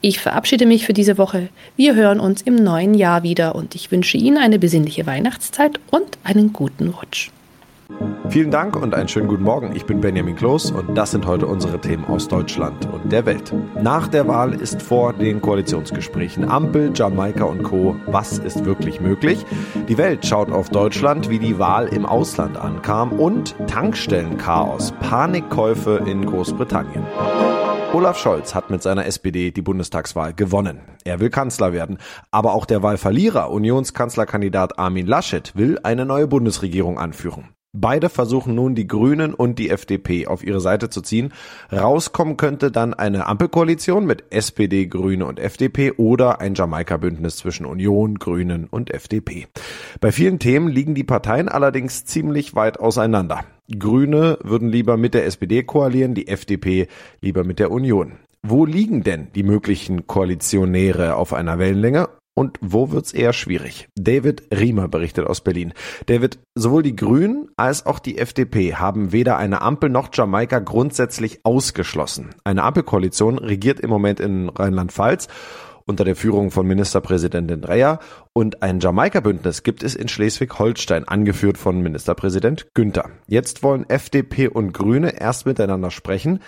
Ich verabschiede mich für diese Woche. Wir hören uns im neuen Jahr wieder und ich wünsche Ihnen eine besinnliche Weihnachtszeit und einen guten Rutsch. Vielen Dank und einen schönen guten Morgen. Ich bin Benjamin Kloß und das sind heute unsere Themen aus Deutschland und der Welt. Nach der Wahl ist vor den Koalitionsgesprächen Ampel, Jamaika und Co. Was ist wirklich möglich? Die Welt schaut auf Deutschland, wie die Wahl im Ausland ankam und Tankstellenchaos, Panikkäufe in Großbritannien. Olaf Scholz hat mit seiner SPD die Bundestagswahl gewonnen. Er will Kanzler werden. Aber auch der Wahlverlierer, Unionskanzlerkandidat Armin Laschet, will eine neue Bundesregierung anführen. Beide versuchen nun die Grünen und die FDP auf ihre Seite zu ziehen. Rauskommen könnte dann eine Ampelkoalition mit SPD, Grüne und FDP oder ein Jamaika-Bündnis zwischen Union, Grünen und FDP. Bei vielen Themen liegen die Parteien allerdings ziemlich weit auseinander. Grüne würden lieber mit der SPD koalieren, die FDP lieber mit der Union. Wo liegen denn die möglichen Koalitionäre auf einer Wellenlänge und wo wird's eher schwierig? David Riemer berichtet aus Berlin. David, sowohl die Grünen als auch die FDP haben weder eine Ampel noch Jamaika grundsätzlich ausgeschlossen. Eine Ampelkoalition regiert im Moment in Rheinland-Pfalz unter der Führung von Ministerpräsidentin Dreyer und ein Jamaika-Bündnis gibt es in Schleswig-Holstein, angeführt von Ministerpräsident Günther. Jetzt wollen FDP und Grüne erst miteinander sprechen.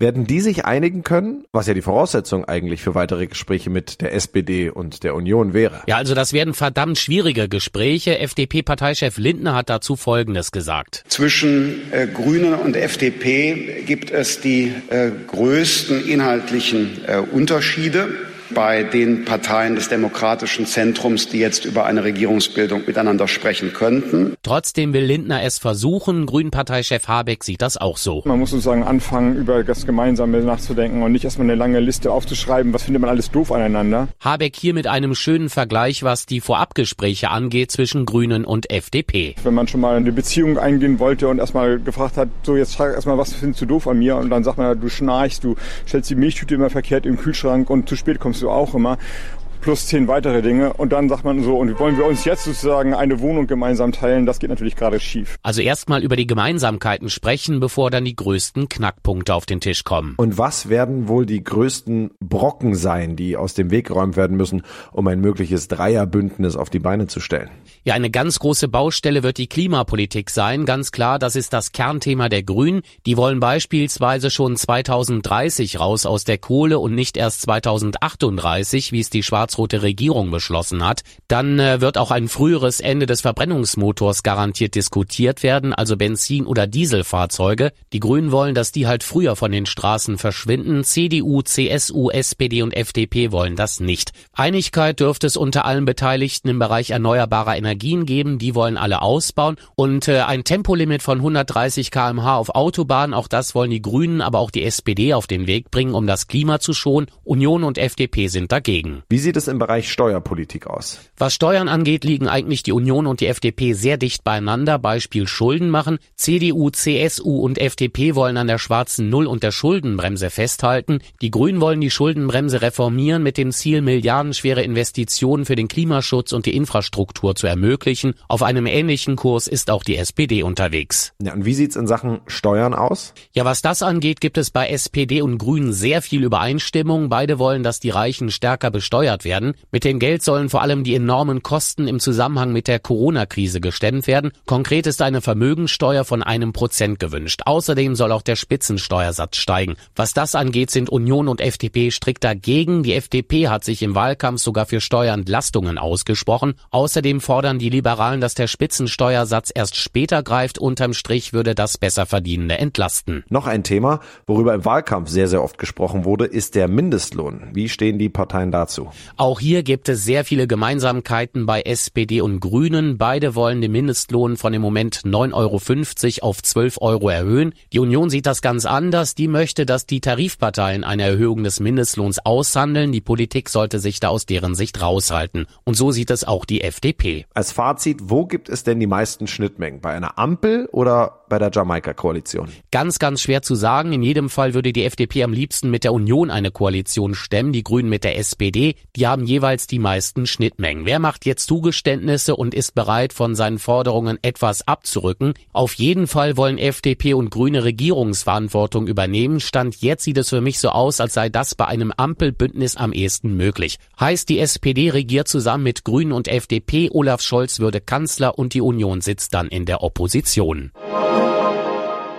Werden die sich einigen können, was ja die Voraussetzung eigentlich für weitere Gespräche mit der SPD und der Union wäre? Ja, also das werden verdammt schwierige Gespräche. FDP-Parteichef Lindner hat dazu Folgendes gesagt. Zwischen äh, Grünen und FDP gibt es die äh, größten inhaltlichen äh, Unterschiede bei den Parteien des demokratischen Zentrums, die jetzt über eine Regierungsbildung miteinander sprechen könnten. Trotzdem will Lindner es versuchen. Grünen-Parteichef Habeck sieht das auch so. Man muss sozusagen anfangen, über das Gemeinsame nachzudenken und nicht erstmal eine lange Liste aufzuschreiben, was findet man alles doof aneinander. Habeck hier mit einem schönen Vergleich, was die Vorabgespräche angeht zwischen Grünen und FDP. Wenn man schon mal eine Beziehung eingehen wollte und erstmal gefragt hat, so jetzt frag erstmal, was findest du doof an mir? Und dann sagt man, du schnarchst, du stellst die Milchtüte immer verkehrt im Kühlschrank und zu spät kommst du auch immer plus zehn weitere Dinge. Und dann sagt man so, und wollen wir uns jetzt sozusagen eine Wohnung gemeinsam teilen? Das geht natürlich gerade schief. Also erstmal über die Gemeinsamkeiten sprechen, bevor dann die größten Knackpunkte auf den Tisch kommen. Und was werden wohl die größten Brocken sein, die aus dem Weg geräumt werden müssen, um ein mögliches Dreierbündnis auf die Beine zu stellen? Ja, eine ganz große Baustelle wird die Klimapolitik sein. Ganz klar, das ist das Kernthema der Grünen. Die wollen beispielsweise schon 2030 raus aus der Kohle und nicht erst 2038, wie es die Schwarz schwarz-rote Regierung beschlossen hat. Dann äh, wird auch ein früheres Ende des Verbrennungsmotors garantiert diskutiert werden, also Benzin- oder Dieselfahrzeuge. Die Grünen wollen, dass die halt früher von den Straßen verschwinden. CDU, CSU, SPD und FDP wollen das nicht. Einigkeit dürfte es unter allen Beteiligten im Bereich erneuerbarer Energien geben. Die wollen alle ausbauen. Und äh, ein Tempolimit von 130 kmh auf Autobahnen, auch das wollen die Grünen, aber auch die SPD auf den Weg bringen, um das Klima zu schonen. Union und FDP sind dagegen. Wie sieht es im Bereich Steuerpolitik aus? Was Steuern angeht, liegen eigentlich die Union und die FDP sehr dicht beieinander. Beispiel Schulden machen. CDU, CSU und FDP wollen an der schwarzen Null und der Schuldenbremse festhalten. Die Grünen wollen die Schuldenbremse reformieren mit dem Ziel, milliardenschwere Investitionen für den Klimaschutz und die Infrastruktur zu ermöglichen. Auf einem ähnlichen Kurs ist auch die SPD unterwegs. Ja, und wie sieht's in Sachen Steuern aus? Ja, was das angeht, gibt es bei SPD und Grünen sehr viel Übereinstimmung. Beide wollen, dass die Reichen stärker besteuert werden werden. Mit dem Geld sollen vor allem die enormen Kosten im Zusammenhang mit der Corona-Krise gestemmt werden. Konkret ist eine Vermögensteuer von einem Prozent gewünscht. Außerdem soll auch der Spitzensteuersatz steigen. Was das angeht, sind Union und FDP strikt dagegen. Die FDP hat sich im Wahlkampf sogar für Steuerentlastungen ausgesprochen. Außerdem fordern die Liberalen, dass der Spitzensteuersatz erst später greift. Unterm Strich würde das Besserverdienende entlasten. Noch ein Thema, worüber im Wahlkampf sehr, sehr oft gesprochen wurde, ist der Mindestlohn. Wie stehen die Parteien dazu? Auch hier gibt es sehr viele Gemeinsamkeiten bei SPD und Grünen. Beide wollen den Mindestlohn von im Moment 9,50 Euro auf 12 Euro erhöhen. Die Union sieht das ganz anders. Die möchte, dass die Tarifparteien eine Erhöhung des Mindestlohns aushandeln. Die Politik sollte sich da aus deren Sicht raushalten. Und so sieht es auch die FDP. Als Fazit, wo gibt es denn die meisten Schnittmengen? Bei einer Ampel oder bei der Jamaika-Koalition? Ganz, ganz schwer zu sagen. In jedem Fall würde die FDP am liebsten mit der Union eine Koalition stemmen, die Grünen mit der SPD. Die haben jeweils die meisten Schnittmengen. Wer macht jetzt Zugeständnisse und ist bereit, von seinen Forderungen etwas abzurücken? Auf jeden Fall wollen FDP und Grüne Regierungsverantwortung übernehmen. Stand jetzt sieht es für mich so aus, als sei das bei einem Ampelbündnis am ehesten möglich. Heißt, die SPD regiert zusammen mit Grünen und FDP, Olaf Scholz würde Kanzler und die Union sitzt dann in der Opposition.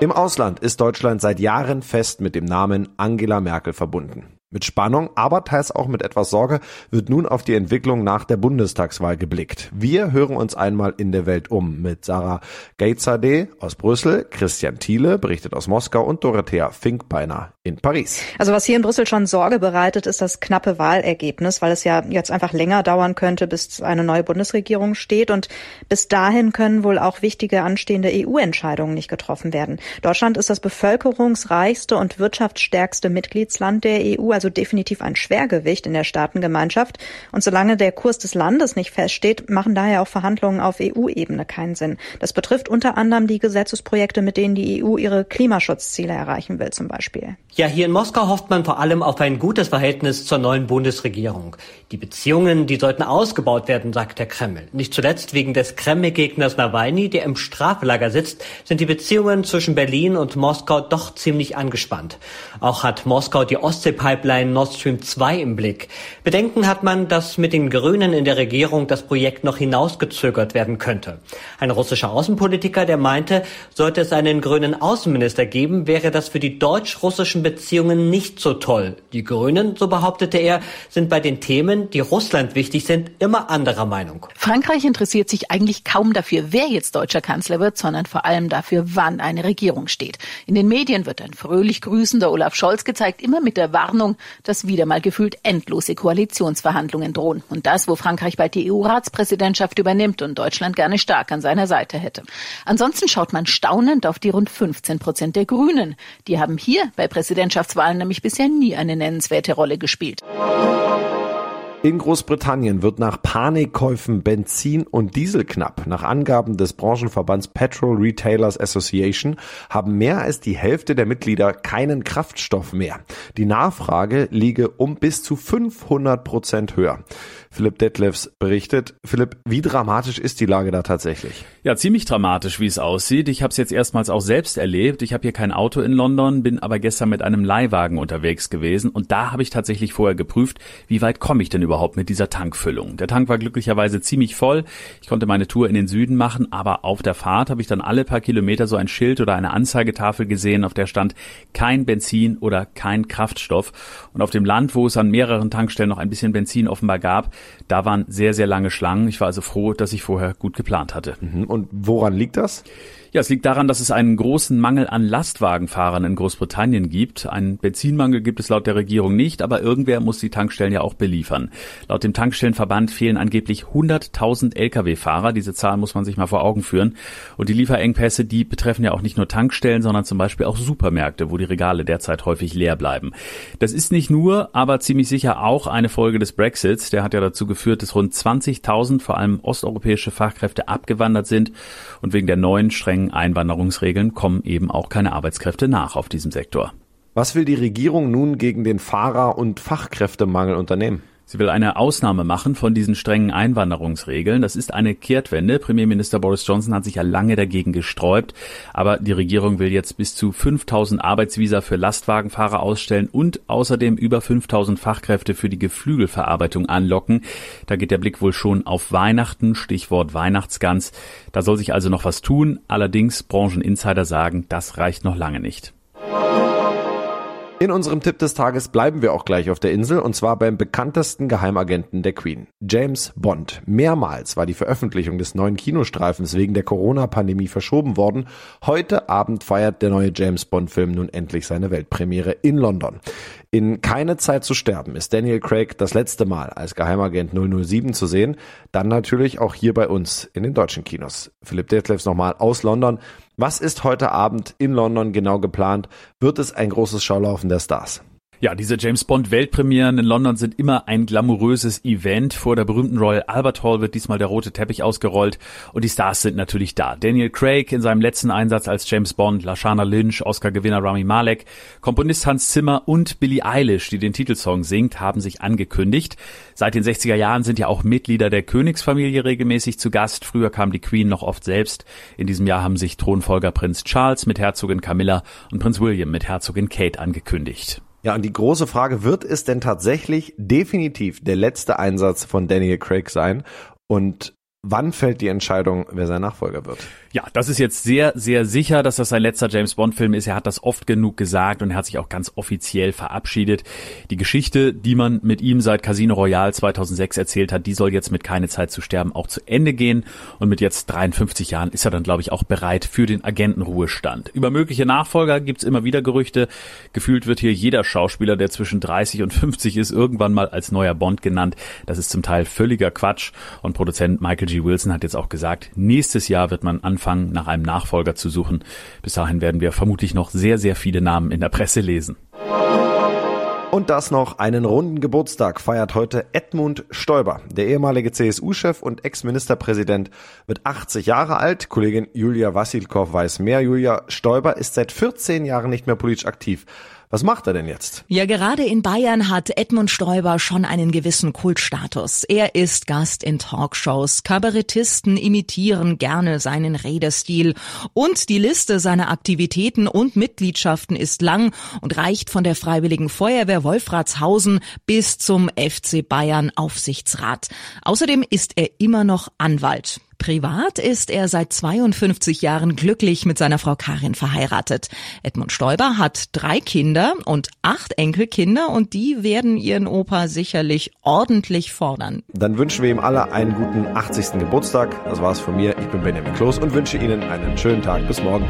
Im Ausland ist Deutschland seit Jahren fest mit dem Namen Angela Merkel verbunden. Mit Spannung, aber teils auch mit etwas Sorge wird nun auf die Entwicklung nach der Bundestagswahl geblickt. Wir hören uns einmal in der Welt um mit Sarah Geitzadeh aus Brüssel, Christian Thiele berichtet aus Moskau und Dorothea Finkbeiner in Paris. Also was hier in Brüssel schon Sorge bereitet, ist das knappe Wahlergebnis, weil es ja jetzt einfach länger dauern könnte, bis eine neue Bundesregierung steht und bis dahin können wohl auch wichtige anstehende EU-Entscheidungen nicht getroffen werden. Deutschland ist das bevölkerungsreichste und wirtschaftsstärkste Mitgliedsland der EU also definitiv ein Schwergewicht in der Staatengemeinschaft. Und solange der Kurs des Landes nicht feststeht, machen daher auch Verhandlungen auf EU-Ebene keinen Sinn. Das betrifft unter anderem die Gesetzesprojekte, mit denen die EU ihre Klimaschutzziele erreichen will zum Beispiel. Ja, hier in Moskau hofft man vor allem auf ein gutes Verhältnis zur neuen Bundesregierung. Die Beziehungen, die sollten ausgebaut werden, sagt der Kreml. Nicht zuletzt wegen des Kreml-Gegners Nawalny, der im Straflager sitzt, sind die Beziehungen zwischen Berlin und Moskau doch ziemlich angespannt. Auch hat Moskau die Ostsee-Pipeline Pipeline Nord Stream 2 im Blick. Bedenken hat man, dass mit den Grünen in der Regierung das Projekt noch hinausgezögert werden könnte. Ein russischer Außenpolitiker, der meinte, sollte es einen grünen Außenminister geben, wäre das für die deutsch-russischen Beziehungen nicht so toll. Die Grünen, so behauptete er, sind bei den Themen, die Russland wichtig sind, immer anderer Meinung. Frankreich interessiert sich eigentlich kaum dafür, wer jetzt deutscher Kanzler wird, sondern vor allem dafür, wann eine Regierung steht. In den Medien wird ein fröhlich grüßender Olaf Scholz gezeigt, immer mit der Warnung, dass wieder mal gefühlt endlose Koalitionsverhandlungen drohen. Und das, wo Frankreich bald die EU-Ratspräsidentschaft übernimmt und Deutschland gerne stark an seiner Seite hätte. Ansonsten schaut man staunend auf die rund 15 Prozent der Grünen. Die haben hier bei Präsidentschaftswahlen nämlich bisher nie eine nennenswerte Rolle gespielt. In Großbritannien wird nach Panikkäufen Benzin und Diesel knapp. Nach Angaben des Branchenverbands Petrol Retailers Association haben mehr als die Hälfte der Mitglieder keinen Kraftstoff mehr. Die Nachfrage liege um bis zu 500 Prozent höher. Philipp Detlefs berichtet. Philipp, wie dramatisch ist die Lage da tatsächlich? Ja, ziemlich dramatisch, wie es aussieht. Ich habe es jetzt erstmals auch selbst erlebt. Ich habe hier kein Auto in London, bin aber gestern mit einem Leihwagen unterwegs gewesen und da habe ich tatsächlich vorher geprüft, wie weit komme ich denn überhaupt mit dieser Tankfüllung. Der Tank war glücklicherweise ziemlich voll. Ich konnte meine Tour in den Süden machen, aber auf der Fahrt habe ich dann alle paar Kilometer so ein Schild oder eine Anzeigetafel gesehen, auf der stand kein Benzin oder kein Kraftstoff. Und auf dem Land, wo es an mehreren Tankstellen noch ein bisschen Benzin offenbar gab, da waren sehr, sehr lange Schlangen. Ich war also froh, dass ich vorher gut geplant hatte. Mhm. Und woran liegt das? Ja, es liegt daran, dass es einen großen Mangel an Lastwagenfahrern in Großbritannien gibt. Einen Benzinmangel gibt es laut der Regierung nicht, aber irgendwer muss die Tankstellen ja auch beliefern. Laut dem Tankstellenverband fehlen angeblich 100.000 Lkw-Fahrer. Diese Zahl muss man sich mal vor Augen führen. Und die Lieferengpässe, die betreffen ja auch nicht nur Tankstellen, sondern zum Beispiel auch Supermärkte, wo die Regale derzeit häufig leer bleiben. Das ist nicht nur, aber ziemlich sicher auch eine Folge des Brexits. Der hat ja dazu geführt, dass rund 20.000 vor allem osteuropäische Fachkräfte abgewandert sind und wegen der neuen strengen strengen Einwanderungsregeln kommen eben auch keine Arbeitskräfte nach auf diesem Sektor. Was will die Regierung nun gegen den Fahrer- und Fachkräftemangel unternehmen? Sie will eine Ausnahme machen von diesen strengen Einwanderungsregeln. Das ist eine Kehrtwende. Premierminister Boris Johnson hat sich ja lange dagegen gesträubt. Aber die Regierung will jetzt bis zu 5000 Arbeitsvisa für Lastwagenfahrer ausstellen und außerdem über 5000 Fachkräfte für die Geflügelverarbeitung anlocken. Da geht der Blick wohl schon auf Weihnachten. Stichwort Weihnachtsgans. Da soll sich also noch was tun. Allerdings Brancheninsider sagen, das reicht noch lange nicht. In unserem Tipp des Tages bleiben wir auch gleich auf der Insel und zwar beim bekanntesten Geheimagenten der Queen, James Bond. Mehrmals war die Veröffentlichung des neuen Kinostreifens wegen der Corona-Pandemie verschoben worden. Heute Abend feiert der neue James Bond-Film nun endlich seine Weltpremiere in London. In Keine Zeit zu sterben ist Daniel Craig das letzte Mal als Geheimagent 007 zu sehen. Dann natürlich auch hier bei uns in den deutschen Kinos. Philipp Detlefs nochmal aus London. Was ist heute Abend in London genau geplant? Wird es ein großes Schaulaufen der Stars? Ja, diese James Bond Weltpremieren in London sind immer ein glamouröses Event. Vor der berühmten Royal Albert Hall wird diesmal der rote Teppich ausgerollt und die Stars sind natürlich da. Daniel Craig in seinem letzten Einsatz als James Bond, Lashana Lynch, Oscar-Gewinner Rami Malek, Komponist Hans Zimmer und Billie Eilish, die den Titelsong singt, haben sich angekündigt. Seit den 60er Jahren sind ja auch Mitglieder der Königsfamilie regelmäßig zu Gast. Früher kam die Queen noch oft selbst. In diesem Jahr haben sich Thronfolger Prinz Charles mit Herzogin Camilla und Prinz William mit Herzogin Kate angekündigt. Ja, und die große Frage, wird es denn tatsächlich definitiv der letzte Einsatz von Daniel Craig sein? Und wann fällt die Entscheidung, wer sein Nachfolger wird? Ja, das ist jetzt sehr, sehr sicher, dass das sein letzter James Bond-Film ist. Er hat das oft genug gesagt und er hat sich auch ganz offiziell verabschiedet. Die Geschichte, die man mit ihm seit Casino Royale 2006 erzählt hat, die soll jetzt mit Keine Zeit zu sterben auch zu Ende gehen. Und mit jetzt 53 Jahren ist er dann, glaube ich, auch bereit für den Agentenruhestand. Über mögliche Nachfolger gibt's immer wieder Gerüchte. Gefühlt wird hier jeder Schauspieler, der zwischen 30 und 50 ist, irgendwann mal als neuer Bond genannt. Das ist zum Teil völliger Quatsch. Und Produzent Michael G. Wilson hat jetzt auch gesagt, nächstes Jahr wird man an anfangen, nach einem Nachfolger zu suchen. Bis dahin werden wir vermutlich noch sehr, sehr viele Namen in der Presse lesen. Und das noch einen runden Geburtstag feiert heute Edmund Stoiber. Der ehemalige CSU-Chef und Ex-Ministerpräsident wird 80 Jahre alt. Kollegin Julia Wassilkow weiß mehr. Julia Stoiber ist seit 14 Jahren nicht mehr politisch aktiv. Was macht er denn jetzt? Ja, gerade in Bayern hat Edmund Stoiber schon einen gewissen Kultstatus. Er ist Gast in Talkshows. Kabarettisten imitieren gerne seinen Redestil. Und die Liste seiner Aktivitäten und Mitgliedschaften ist lang und reicht von der Freiwilligen Feuerwehr Wolfratshausen bis zum FC Bayern Aufsichtsrat. Außerdem ist er immer noch Anwalt. Privat ist er seit 52 Jahren glücklich mit seiner Frau Karin verheiratet. Edmund Stoiber hat drei Kinder und acht Enkelkinder und die werden ihren Opa sicherlich ordentlich fordern. Dann wünschen wir ihm alle einen guten 80. Geburtstag. Das war's von mir. Ich bin Benjamin Kloß und wünsche Ihnen einen schönen Tag. Bis morgen.